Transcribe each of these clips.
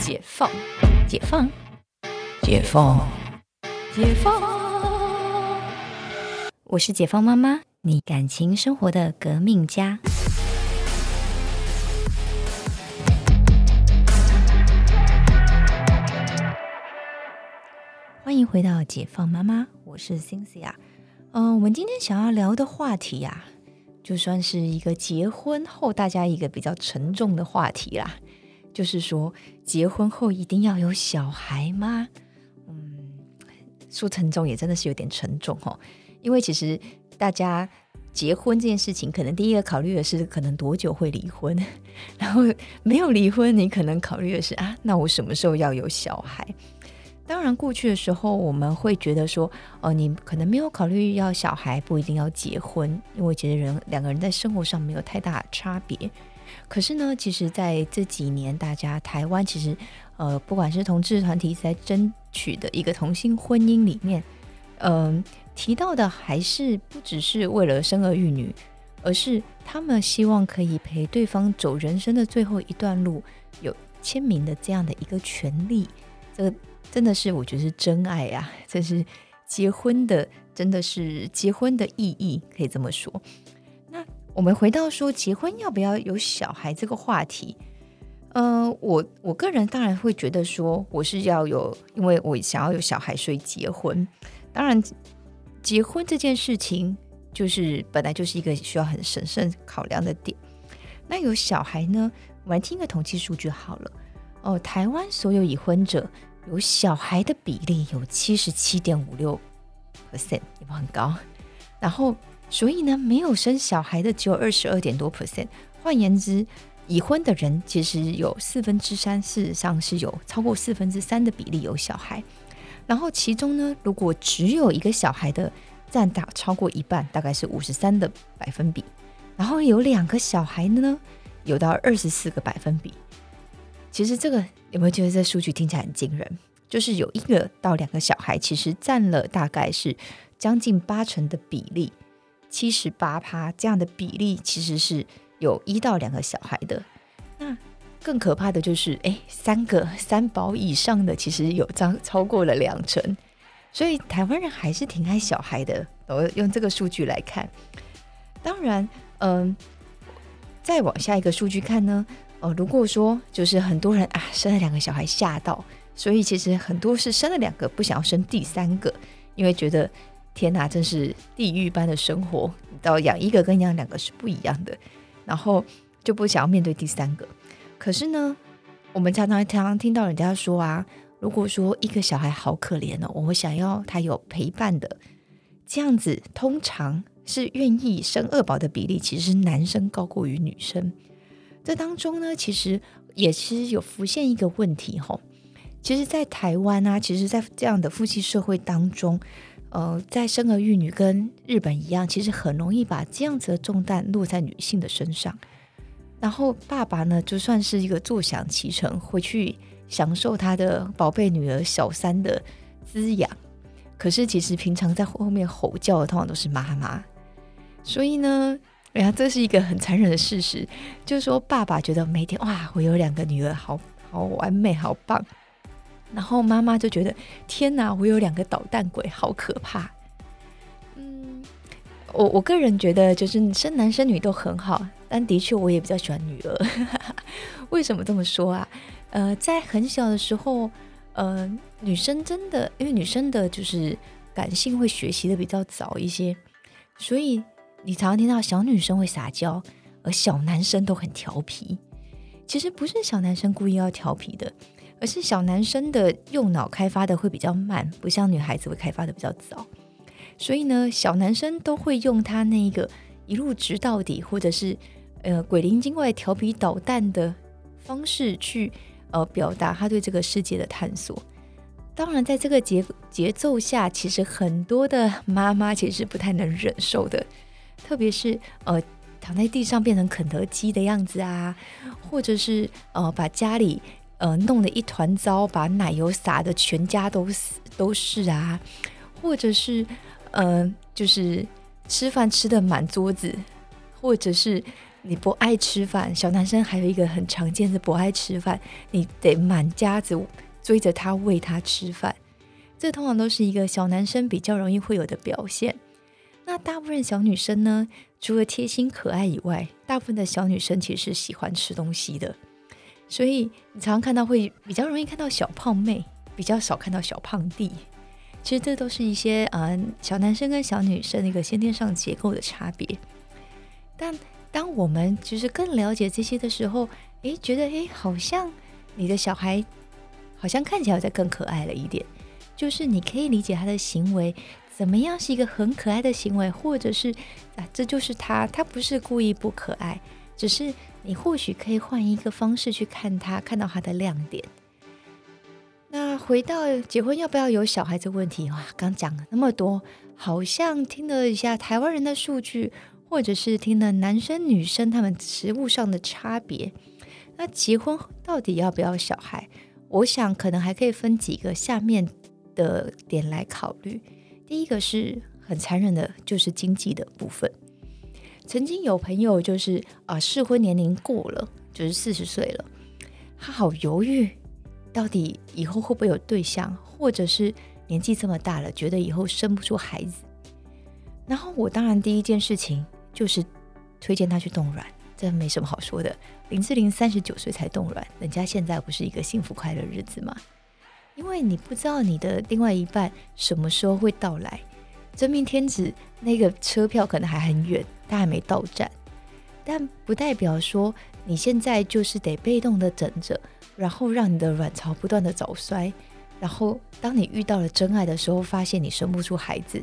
解放，解放，解放，解放。我是解放妈妈，你感情生活的革命家。欢迎回到解放妈妈，我是 Cynthia。嗯，我们今天想要聊的话题呀，就算是一个结婚后大家一个比较沉重的话题啦。就是说，结婚后一定要有小孩吗？嗯，说沉重也真的是有点沉重哦。因为其实大家结婚这件事情，可能第一个考虑的是可能多久会离婚，然后没有离婚，你可能考虑的是啊，那我什么时候要有小孩？当然，过去的时候我们会觉得说，哦，你可能没有考虑要小孩，不一定要结婚，因为觉得人两个人在生活上没有太大差别。可是呢，其实在这几年，大家台湾其实，呃，不管是同志团体在争取的一个同性婚姻里面，嗯，提到的还是不只是为了生儿育女，而是他们希望可以陪对方走人生的最后一段路，有签名的这样的一个权利。这个真的是我觉得是真爱啊！这是结婚的，真的是结婚的意义，可以这么说。我们回到说结婚要不要有小孩这个话题，呃，我我个人当然会觉得说我是要有，因为我想要有小孩，所以结婚。当然，结婚这件事情就是本来就是一个需要很审慎考量的点。那有小孩呢？我们听个统计数据好了。哦，台湾所有已婚者有小孩的比例有七十七点五六 percent，也不很高。然后。所以呢，没有生小孩的只有二十二点多 percent。换言之，已婚的人其实有四分之三，事实上是有超过四分之三的比例有小孩。然后其中呢，如果只有一个小孩的占大超过一半，大概是五十三的百分比。然后有两个小孩呢，有到二十四个百分比。其实这个有没有觉得这数据听起来很惊人？就是有一个到两个小孩，其实占了大概是将近八成的比例。七十八趴这样的比例，其实是有一到两个小孩的。那更可怕的就是，哎，三个三宝以上的，其实有超超过了两成。所以台湾人还是挺爱小孩的。我用这个数据来看，当然，嗯，再往下一个数据看呢，哦，如果说就是很多人啊生了两个小孩吓到，所以其实很多是生了两个不想要生第三个，因为觉得。天哪，真是地狱般的生活！你知道养一个跟养两个是不一样的，然后就不想要面对第三个。可是呢，我们常常常常听到人家说啊，如果说一个小孩好可怜哦，我想要他有陪伴的，这样子通常是愿意生二宝的比例，其实是男生高过于女生。这当中呢，其实也其实有浮现一个问题吼，其实，在台湾啊，其实，在这样的夫妻社会当中。呃，在生儿育女跟日本一样，其实很容易把这样子的重担落在女性的身上。然后爸爸呢，就算是一个坐享其成，回去享受他的宝贝女儿小三的滋养。可是其实平常在后面吼叫的，通常都是妈妈。所以呢，哎呀，这是一个很残忍的事实，就是说爸爸觉得每天哇，我有两个女儿，好好完美，好棒。然后妈妈就觉得天哪，我有两个捣蛋鬼，好可怕。嗯，我我个人觉得就是生男生女都很好，但的确我也比较喜欢女儿。为什么这么说啊？呃，在很小的时候，呃，女生真的因为女生的就是感性会学习的比较早一些，所以你常常听到小女生会撒娇，而小男生都很调皮。其实不是小男生故意要调皮的。而是小男生的右脑开发的会比较慢，不像女孩子会开发的比较早。所以呢，小男生都会用他那个一路直到底，或者是呃鬼灵精怪、调皮捣蛋的方式去呃表达他对这个世界的探索。当然，在这个节节奏下，其实很多的妈妈其实不太能忍受的，特别是呃躺在地上变成肯德基的样子啊，或者是呃把家里。呃，弄得一团糟，把奶油洒的全家都都是啊，或者是呃，就是吃饭吃的满桌子，或者是你不爱吃饭，小男生还有一个很常见的不爱吃饭，你得满家子追着他喂他吃饭，这通常都是一个小男生比较容易会有的表现。那大部分小女生呢，除了贴心可爱以外，大部分的小女生其实是喜欢吃东西的，所以你常常看到会比较容易看到小胖妹，比较少看到小胖弟。其实这都是一些嗯小男生跟小女生的一个先天上结构的差别，但。当我们就是更了解这些的时候，诶，觉得诶，好像你的小孩好像看起来在更可爱了一点。就是你可以理解他的行为怎么样是一个很可爱的行为，或者是啊，这就是他，他不是故意不可爱，只是你或许可以换一个方式去看他，看到他的亮点。那回到结婚要不要有小孩子问题哇，刚讲了那么多，好像听了一下台湾人的数据。或者是听了男生女生他们食物上的差别，那结婚到底要不要小孩？我想可能还可以分几个下面的点来考虑。第一个是很残忍的，就是经济的部分。曾经有朋友就是啊，适婚年龄过了，就是四十岁了，他好犹豫，到底以后会不会有对象，或者是年纪这么大了，觉得以后生不出孩子。然后我当然第一件事情。就是推荐他去冻卵，这没什么好说的。林志玲三十九岁才冻卵，人家现在不是一个幸福快乐日子吗？因为你不知道你的另外一半什么时候会到来，真命天子那个车票可能还很远，他还没到站。但不代表说你现在就是得被动的等着，然后让你的卵巢不断的早衰，然后当你遇到了真爱的时候，发现你生不出孩子。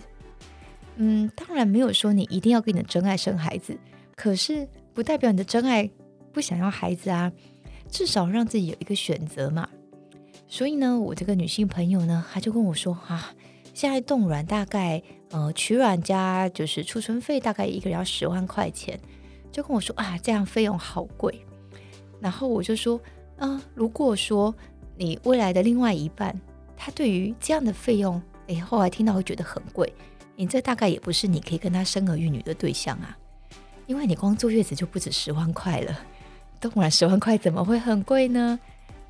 嗯，当然没有说你一定要跟你的真爱生孩子，可是不代表你的真爱不想要孩子啊，至少让自己有一个选择嘛。所以呢，我这个女性朋友呢，她就跟我说啊，现在冻卵大概呃取卵加就是储存费大概一个人要十万块钱，就跟我说啊，这样费用好贵。然后我就说啊，如果说你未来的另外一半，他对于这样的费用，哎，后来听到会觉得很贵。你这大概也不是你可以跟他生儿育女的对象啊，因为你光坐月子就不止十万块了，冻卵十万块怎么会很贵呢？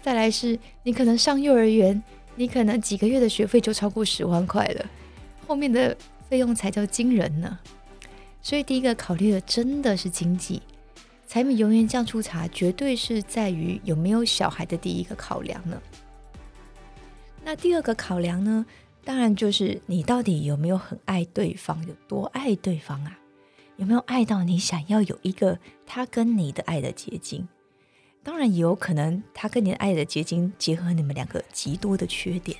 再来是你可能上幼儿园，你可能几个月的学费就超过十万块了，后面的费用才叫惊人呢。所以第一个考虑的真的是经济，柴米油盐酱醋茶绝对是在于有没有小孩的第一个考量呢。那第二个考量呢？当然，就是你到底有没有很爱对方，有多爱对方啊？有没有爱到你想要有一个他跟你的爱的结晶？当然，也有可能他跟你爱的结晶结合你们两个极多的缺点，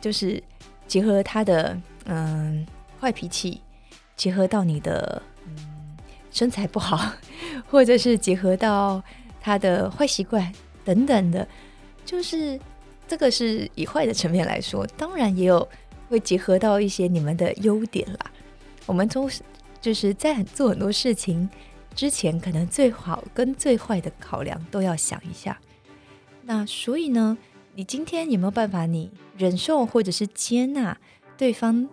就是结合他的嗯坏脾气，结合到你的嗯身材不好，或者是结合到他的坏习惯等等的，就是。这个是以坏的层面来说，当然也有会结合到一些你们的优点啦。我们都就是在做很多事情之前，可能最好跟最坏的考量都要想一下。那所以呢，你今天有没有办法你忍受或者是接纳对方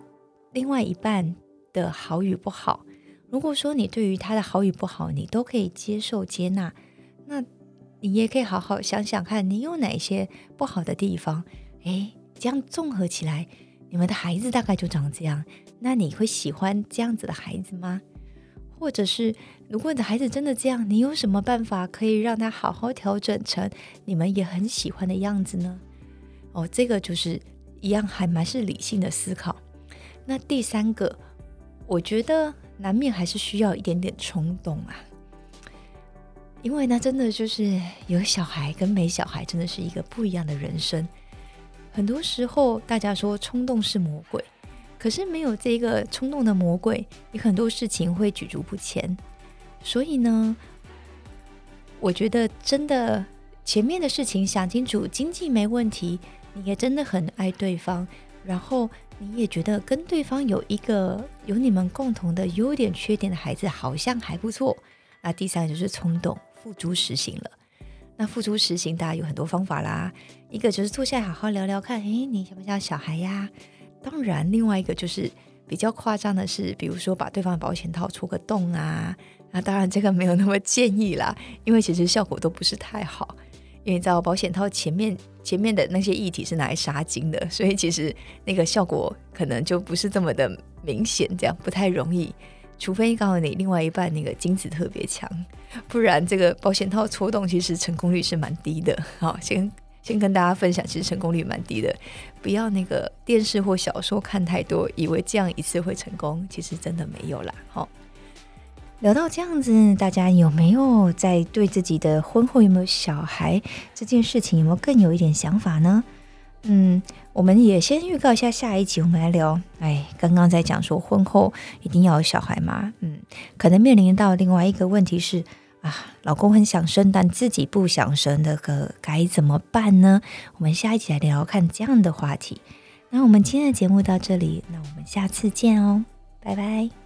另外一半的好与不好？如果说你对于他的好与不好，你都可以接受接纳，那。你也可以好好想想看，你有哪些不好的地方？诶，这样综合起来，你们的孩子大概就长这样。那你会喜欢这样子的孩子吗？或者是，如果你的孩子真的这样，你有什么办法可以让他好好调整成你们也很喜欢的样子呢？哦，这个就是一样，还蛮是理性的思考。那第三个，我觉得难免还是需要一点点冲动啊。因为呢，真的就是有小孩跟没小孩，真的是一个不一样的人生。很多时候，大家说冲动是魔鬼，可是没有这个冲动的魔鬼，你很多事情会举足不前。所以呢，我觉得真的前面的事情想清楚，经济没问题，你也真的很爱对方，然后你也觉得跟对方有一个有你们共同的优点、缺点的孩子，好像还不错。那第三就是冲动。付诸实行了，那付诸实行，大家有很多方法啦。一个就是坐下来好好聊聊看，诶，你想不想小孩呀？当然，另外一个就是比较夸张的是，比如说把对方的保险套戳个洞啊，那当然这个没有那么建议啦，因为其实效果都不是太好。因为你知道保险套前面前面的那些液体是拿来杀精的，所以其实那个效果可能就不是这么的明显，这样不太容易。除非告诉你另外一半那个精子特别强，不然这个保险套戳洞其实成功率是蛮低的。好，先先跟大家分享，其实成功率蛮低的。不要那个电视或小说看太多，以为这样一次会成功，其实真的没有啦。好。聊到这样子，大家有没有在对自己的婚后有没有小孩这件事情有没有更有一点想法呢？嗯，我们也先预告一下下一集，我们来聊。哎，刚刚在讲说婚后一定要有小孩吗？嗯，可能面临到另外一个问题是啊，老公很想生，但自己不想生的可该怎么办呢？我们下一期来聊看这样的话题。那我们今天的节目到这里，那我们下次见哦，拜拜。